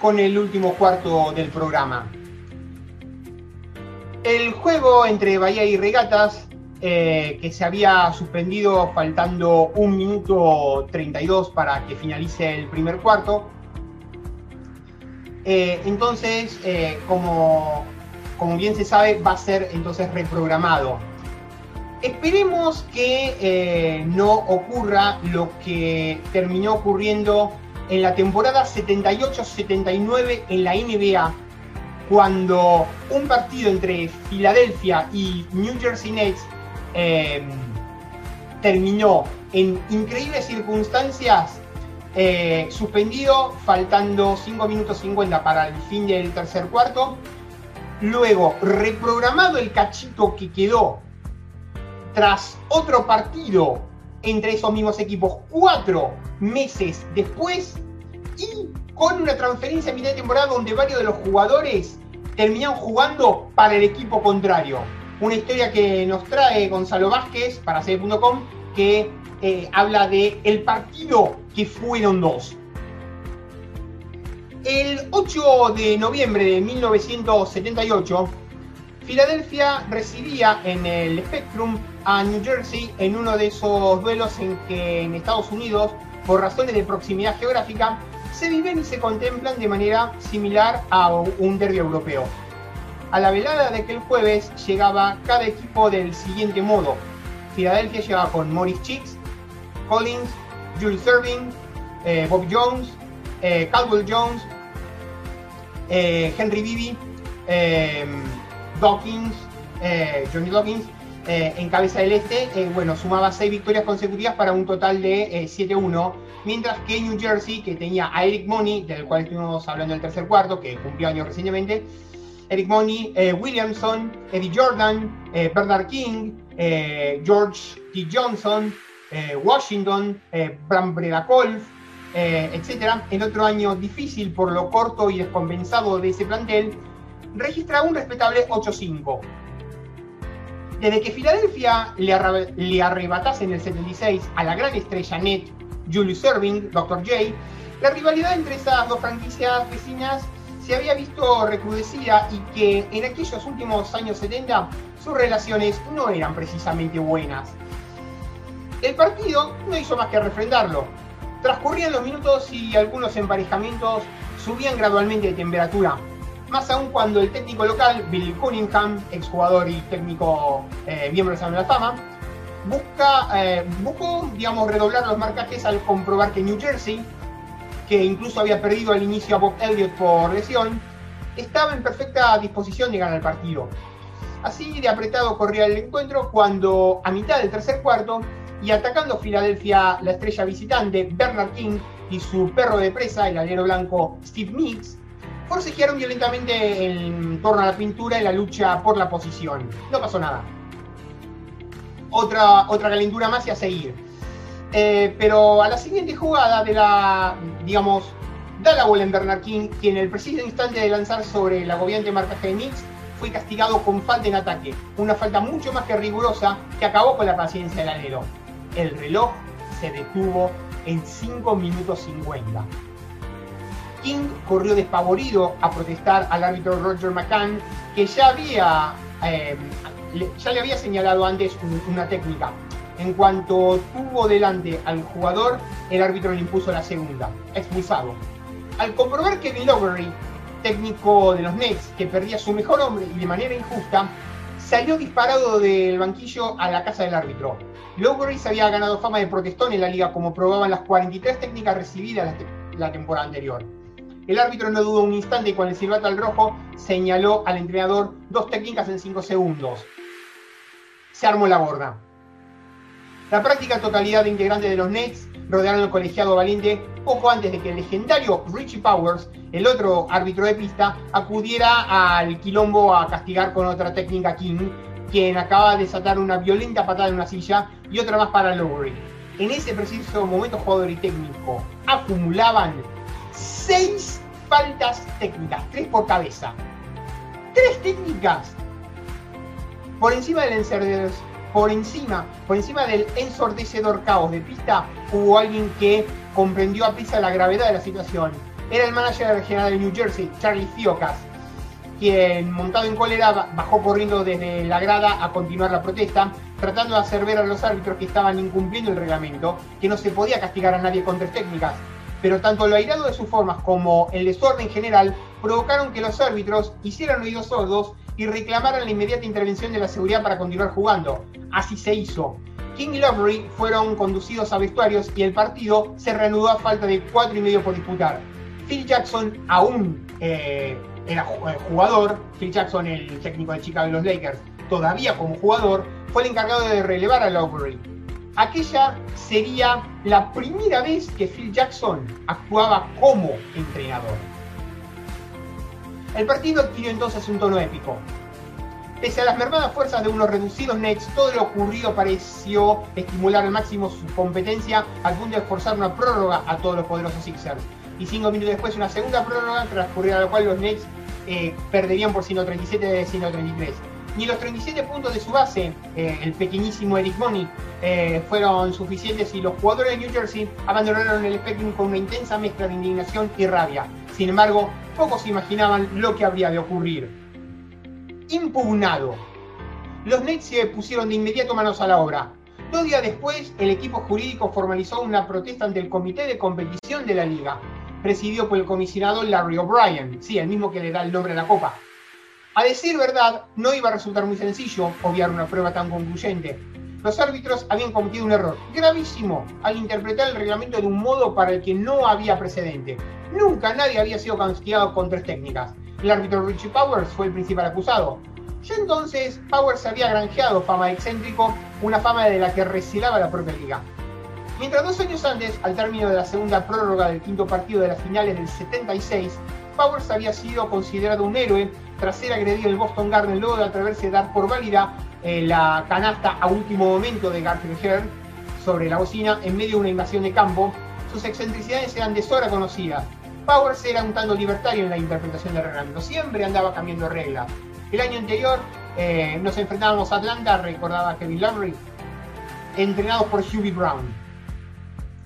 Con el último cuarto del programa. El juego entre Bahía y Regatas, eh, que se había suspendido faltando un minuto 32 para que finalice el primer cuarto. Eh, entonces, eh, como, como bien se sabe, va a ser entonces reprogramado. Esperemos que no ocurra lo que terminó ocurriendo en la temporada 78-79 en la NBA, cuando un partido entre Filadelfia y New Jersey Nets em, terminó en increíbles circunstancias, eh, suspendido, faltando 5 minutos 50 para el fin del tercer cuarto. Luego, reprogramado el cachito que quedó tras otro partido entre esos mismos equipos cuatro meses después y con una transferencia a mitad de temporada donde varios de los jugadores terminaron jugando para el equipo contrario. Una historia que nos trae Gonzalo Vázquez para C.com que eh, habla de el partido que fueron dos. El 8 de noviembre de 1978, Filadelfia recibía en el Spectrum a New Jersey en uno de esos duelos en que en Estados Unidos, por razones de proximidad geográfica, se viven y se contemplan de manera similar a un derby europeo. A la velada de aquel jueves llegaba cada equipo del siguiente modo. Filadelfia llegaba con Morris Chicks, Collins, Julius Irving, eh, Bob Jones, eh, Caldwell Jones, eh, Henry Bibi, Dawkins, Johnny Dawkins, en cabeza del este, bueno, sumaba seis victorias consecutivas para un total de 7-1 mientras que New Jersey, que tenía a Eric Money, del cual estuvimos hablando en el tercer cuarto, que cumplió años recientemente, Eric Money, eh, Williamson, Eddie Jordan, eh, Bernard King, eh, George T. Johnson, Washington, Bram Bredakolf, etc. En otro año difícil por lo corto y descompensado de ese plantel, registra un respetable 8-5. Desde que Filadelfia le, arrebatase en el 76 a la gran estrella Net Julius Erving, Dr. J, la rivalidad entre esas dos franquicias vecinas se había visto recrudecida y que en aquellos últimos años 70 sus relaciones no eran precisamente buenas. El partido no hizo más que refrendarlo. Transcurrían los minutos y algunos emparejamientos subían gradualmente de temperatura. Más aún cuando el técnico local, Bill Cunningham, exjugador y técnico eh, miembro de la Fama, busca, eh, buscó, digamos, redoblar los marcajes al comprobar que New Jersey, que incluso había perdido al inicio a Bob Elliott por lesión, estaba en perfecta disposición de ganar el partido. Así de apretado corría el encuentro cuando a mitad del tercer cuarto y atacando Filadelfia la estrella visitante Bernard King y su perro de presa, el alero blanco Steve Mix, forcejearon violentamente en torno a la pintura en la lucha por la posición. No pasó nada otra, otra calentura más y a seguir. Eh, pero a la siguiente jugada de la, digamos, da la bola en Bernard King, quien en el preciso instante de lanzar sobre el agobiante marcaje de Knicks fue castigado con falta en ataque, una falta mucho más que rigurosa que acabó con la paciencia del alero. El reloj se detuvo en 5 minutos 50. King corrió despavorido a protestar al árbitro Roger McCann, que ya había eh, ya le había señalado antes una técnica. En cuanto tuvo delante al jugador, el árbitro le impuso la segunda, expulsado. Al comprobar que Bill técnico de los Nets, que perdía su mejor hombre y de manera injusta, salió disparado del banquillo a la casa del árbitro. Lowry se había ganado fama de protestón en la liga, como probaban las 43 técnicas recibidas la temporada anterior. El árbitro no dudó un instante y con el silbato al rojo señaló al entrenador dos técnicas en cinco segundos. Se armó la borda. La práctica totalidad de integrantes de los Nets rodearon al colegiado valiente poco antes de que el legendario Richie Powers, el otro árbitro de pista, acudiera al quilombo a castigar con otra técnica King, quien acaba de desatar una violenta patada en una silla y otra más para Lowry. En ese preciso momento, jugador y técnico acumulaban 6 Faltas técnicas, tres por cabeza. Tres técnicas por encima del ensordecedor, por encima, por encima del ensordecedor caos de pista, hubo alguien que comprendió a prisa la gravedad de la situación. Era el manager general de New Jersey, Charlie Fiocas, quien montado en cólera bajó corriendo desde la grada a continuar la protesta, tratando de hacer ver a los árbitros que estaban incumpliendo el reglamento, que no se podía castigar a nadie con tres técnicas, pero tanto lo airado de sus formas como el desorden general provocaron que los árbitros hicieran oídos sordos y reclamaran la inmediata intervención de la seguridad para continuar jugando. Así se hizo. King y Lovery fueron conducidos a vestuarios y el partido se reanudó a falta de cuatro y medio por disputar. Phil Jackson aún eh, era eh, jugador, Phil Jackson, el técnico de Chicago de los Lakers, todavía como jugador, fue el encargado de relevar a Lowry. Aquella sería la primera vez que Phil Jackson actuaba como entrenador. El partido adquirió entonces un tono épico. Pese a las mermadas fuerzas de unos reducidos Nets, todo lo ocurrido pareció estimular al máximo su competencia al punto de forzar una prórroga a todos los poderosos Sixers. Y cinco minutos después una segunda prórroga, transcurrida a la cual los Nets eh, perderían por 137 de 133. Ni los 37 puntos de su base, eh, el pequeñísimo Eric Money, eh, fueron suficientes y los jugadores de New Jersey abandonaron el Spectrum con una intensa mezcla de indignación y rabia. Sin embargo, pocos imaginaban lo que habría de ocurrir. Impugnado. Los Nets se pusieron de inmediato manos a la obra. Dos días después, el equipo jurídico formalizó una protesta ante el Comité de Competición de la Liga, presidido por el comisionado Larry O'Brien, sí, el mismo que le da el nombre a la copa. A decir verdad, no iba a resultar muy sencillo obviar una prueba tan concluyente. Los árbitros habían cometido un error gravísimo al interpretar el reglamento de un modo para el que no había precedente. Nunca nadie había sido castigado con tres técnicas. El árbitro Richie Powers fue el principal acusado. Ya entonces, Powers había granjeado fama de excéntrico, una fama de la que recilaba la propia liga. Mientras dos años antes, al término de la segunda prórroga del quinto partido de las finales del 76, Powers había sido considerado un héroe tras ser agredido en el Boston Garden luego de atreverse a dar por válida eh, la canasta a último momento de Garfield Hearn sobre la bocina en medio de una invasión de campo. Sus excentricidades eran de sobra conocidas. Powers era un tanto libertario en la interpretación del reglamento, siempre andaba cambiando reglas. El año anterior eh, nos enfrentábamos a Atlanta, recordaba Kevin Lowry, entrenados por Hubie Brown.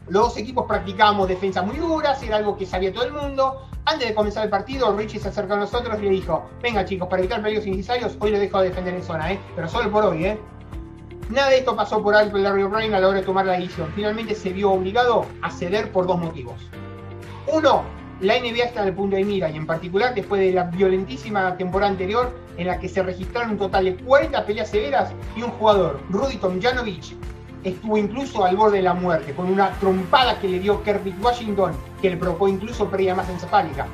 Los dos equipos practicábamos defensa muy duras, era algo que sabía todo el mundo. Antes de comenzar el partido, Richie se acercó a nosotros y le dijo, venga chicos, para evitar peligros innecesarios, hoy lo dejo de defender en zona, ¿eh? pero solo por hoy. ¿eh? Nada de esto pasó por alto el Larry O'Brien a la hora de tomar la decisión. Finalmente se vio obligado a ceder por dos motivos. Uno, la NBA está en el punto de mira y en particular después de la violentísima temporada anterior en la que se registraron un total de 40 peleas severas y un jugador, Rudy Tomjanovich, estuvo incluso al borde de la muerte, con una trompada que le dio Kermit Washington, que le provocó incluso pérdida más encefálica.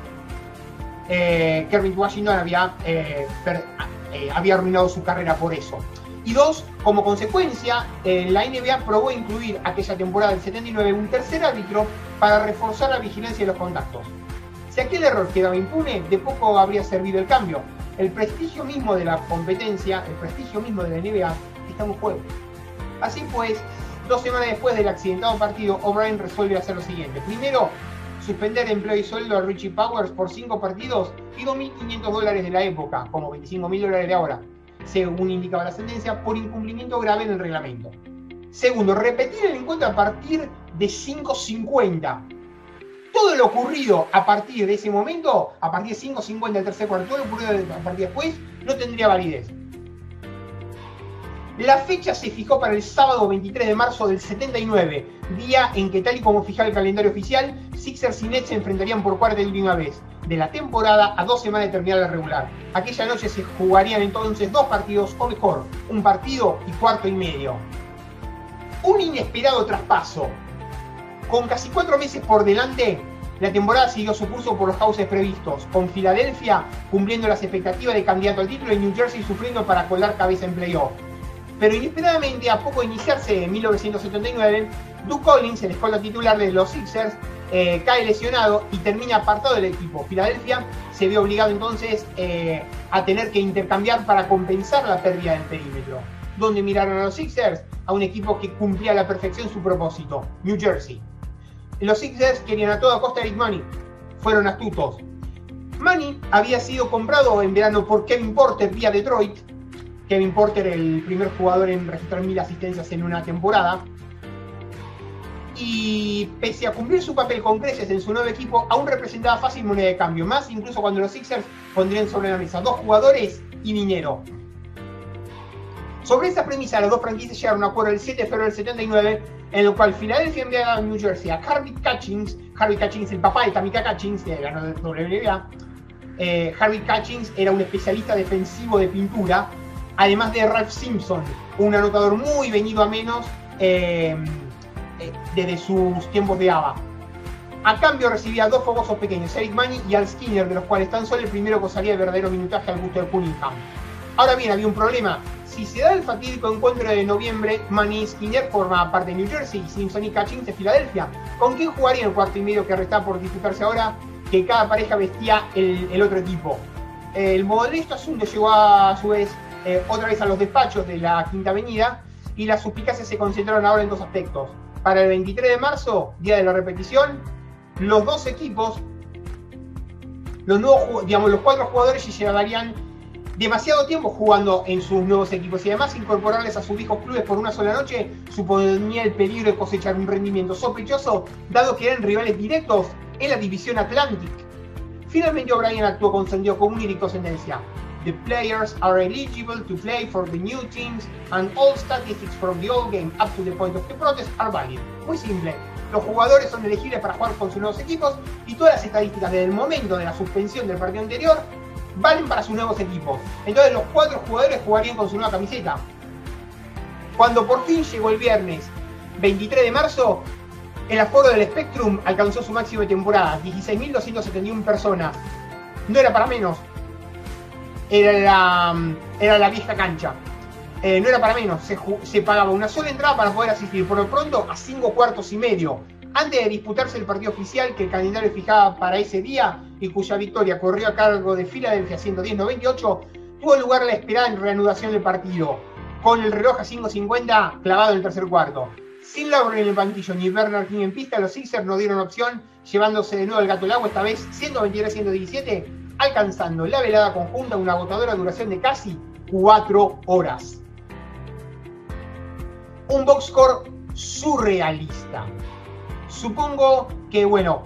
Eh, Kermit Washington había, eh, eh, había arruinado su carrera por eso. Y dos, como consecuencia, la NBA probó incluir aquella temporada del 79 un tercer árbitro para reforzar la vigilancia de los contactos. Si aquel error quedaba impune, de poco habría servido el cambio. El prestigio mismo de la competencia, el prestigio mismo de la NBA, está en juego. Así pues, dos semanas después del accidentado partido, O'Brien resuelve hacer lo siguiente. Primero, suspender empleo y sueldo a Richie Powers por cinco partidos y 2.500 dólares de la época, como 25.000 dólares de ahora, según indicaba la sentencia, por incumplimiento grave en el reglamento. Segundo, repetir el encuentro a partir de 5.50. Todo lo ocurrido a partir de ese momento, a partir de 5.50 del tercer cuarto, todo lo ocurrido a partir de después, no tendría validez. La fecha se fijó para el sábado 23 de marzo del 79, día en que tal y como fijaba el calendario oficial, Sixers y Nets se enfrentarían por cuarta y última vez de la temporada a dos semanas de terminar la regular. Aquella noche se jugarían entonces dos partidos, o mejor, un partido y cuarto y medio. Un inesperado traspaso. Con casi cuatro meses por delante, la temporada siguió su curso por los cauces previstos, con Filadelfia cumpliendo las expectativas de candidato al título y New Jersey sufriendo para colar cabeza en playoff. Pero inesperadamente, a poco de iniciarse en 1979, Duke Collins, el escuela titular de los Sixers, eh, cae lesionado y termina apartado del equipo. Filadelfia se ve obligado entonces eh, a tener que intercambiar para compensar la pérdida del perímetro. ¿Dónde miraron a los Sixers? A un equipo que cumplía a la perfección su propósito, New Jersey. Los Sixers querían a toda costa Eric Money. Fueron astutos. Money había sido comprado en verano por Kevin Porter vía Detroit Kevin Porter, el primer jugador en registrar mil asistencias en una temporada. y pese a cumplir su papel con creces en su nuevo equipo, aún representaba fácil moneda de cambio, más incluso cuando los Sixers pondrían sobre la mesa dos jugadores y dinero. Sobre esta premisa, las dos franquicias llegaron a un acuerdo el 7 de febrero del 79, en el cual Filadelfia enviaba a New Jersey a Harvey Catchings, Harvey Catchings, el papá de Tamika Catchings, que ganó el WNBA. Eh, Harvey Catchings era un especialista defensivo de pintura, además de Ralph Simpson, un anotador muy venido a menos eh, eh, desde sus tiempos de ABA. A cambio recibía dos fogosos pequeños, Eric Money y Al Skinner, de los cuales tan solo el primero gozaría de verdadero minutaje al gusto de Cunningham. Ahora bien, había un problema. Si se da el fatídico encuentro de noviembre, Manny y Skinner forman parte de New Jersey y Simpson y Catchings de Filadelfia. ¿Con quién jugaría el cuarto y medio que resta por disputarse ahora? Que cada pareja vestía el, otro equipo. El modesto asunto llegó a, su vez eh, otra vez a los despachos de la Quinta Avenida y las suspicacias se concentraron ahora en dos aspectos. Para el 23 de marzo, día de la repetición, los dos equipos, los nuevos, digamos, los cuatro jugadores llevarían demasiado tiempo jugando en sus nuevos equipos y además incorporarles a sus viejos clubes por una sola noche suponía el peligro de cosechar un rendimiento sospechoso, dado que eran rivales directos en la división Atlantic. Finalmente O'Brien actuó con sentido común y trascendencia. The players are eligible to play for the new teams and all statistics from the old game up to the point of the protest are valid. Muy simple. Los jugadores son elegibles para jugar con sus nuevos equipos y todas las estadísticas desde el momento de la suspensión del partido anterior valen para sus nuevos equipos. Entonces los cuatro jugadores jugarían con su nueva camiseta. Cuando por fin llegó el viernes 23 de marzo, el aforo del Spectrum alcanzó su máximo de temporada, 16.271 personas. No era para menos, era la, era la vieja cancha. Eh, no era para menos, se, se, pagaba una sola entrada para poder asistir, por lo pronto, a cinco cuartos y medio. Antes de disputarse el partido oficial que el calendario fijaba para ese día y cuya victoria corrió a cargo de Filadelfia 110-98, tuvo lugar la esperada reanudación del partido, con el reloj a 5.50 clavado en el tercer cuarto. Sin Lauren en el banquillo ni Bernard King en pista, los Sixers no dieron opción, llevándose de nuevo el gato al agua, esta vez 123-117, alcanzando la velada conjunta una agotadora duración de casi 4 horas. Un box score surrealista. Supongo que, bueno,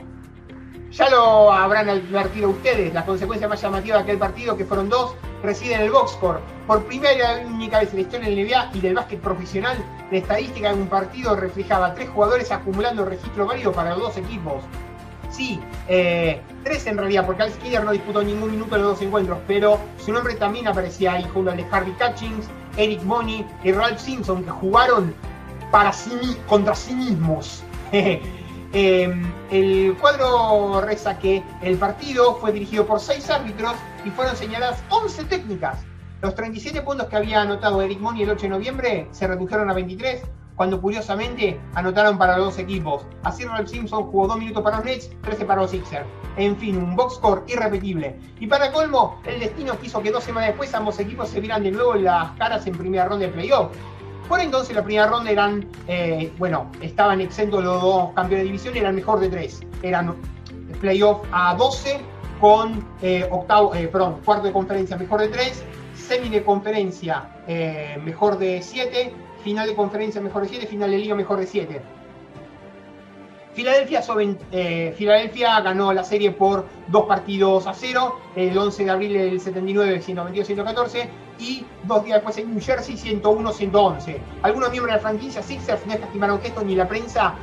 ya lo habrán advertido ustedes, la consecuencia más llamativa de aquel partido, que fueron dos, reside en el box score. Por primera y única vez en la historia del NBA y del básquet profesional, la estadística de un partido reflejaba tres jugadores acumulando registro válido para los dos equipos. Sí, eh, tres en realidad, porque Al Skinner no disputó ningún minuto en los dos encuentros, pero su nombre también aparecía ahí junto al de Harvey Catchings, Eric Money y Ralph Simpson, que jugaron para sí, contra sí mismos. Em, el cuadro reza que el partido fue dirigido por seis árbitros y fueron señaladas 11 técnicas. Los 37 puntos que había anotado Eric Money el 8 de noviembre se redujeron a 23 cuando curiosamente anotaron para los dos equipos. Así Ralph Simpson jugó 2 minutos para los Nets, 13 para los Sixers. En fin, un box score irrepetible. Y para colmo, el destino quiso que dos semanas después ambos equipos se vieran de nuevo las caras en primera ronda de playoff. Por entonces la primera ronda eran, eh, bueno, estaban exentos los dos campeones de división, eran mejor de tres. Eran playoff a 12 con eh, octavo, eh, perdón, cuarto de conferencia mejor de tres, semi de conferencia mejor de 7 final de conferencia mejor de 7, final de liga mejor de 7. Filadelfia, eh, Filadelfia ganó la serie por dos partidos a cero, el 11 de abril del 79, 122-114, y dos días después en New Jersey, 101-111. Algunos miembros de la franquicia Sixers no estimaron que esto ni la prensa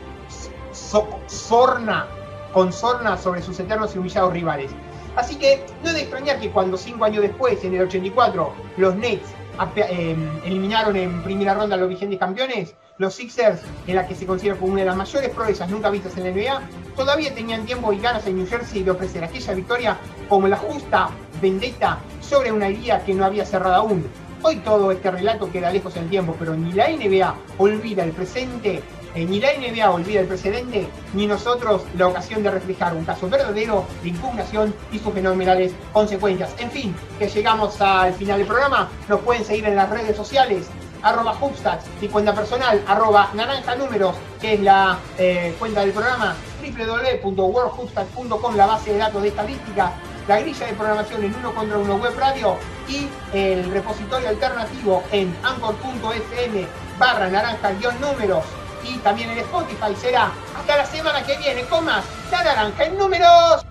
sorna, con sorna sobre sus eternos y humillados rivales. Así que no es de extrañar que cuando cinco años después, en el 84, los Nets Em, eliminaron en primera ronda a los vigentes campeones, los Sixers, en la que se considera como una de las mayores proezas nunca vistas en la NBA, todavía tenían tiempo y ganas en New Jersey de ofrecer aquella victoria como la justa vendetta sobre una herida que no había cerrado aún. Hoy todo este relato queda lejos en el tiempo, pero ni la NBA olvida el presente ni la NBA olvida el precedente, ni nosotros la ocasión de reflejar un caso verdadero de impugnación y sus fenomenales consecuencias. En fin, que llegamos al final del programa. Nos pueden seguir en las redes sociales, arroba Hubstats, mi cuenta personal, arroba naranja números, que es la eh, cuenta del programa, www.worldhubstats.com, la base de datos de estadística, la grilla de programación en uno contra uno web radio y el repositorio alternativo en anchor.fm barra naranja números y también en Spotify. Será hasta la semana que viene con más La Naranja en Números.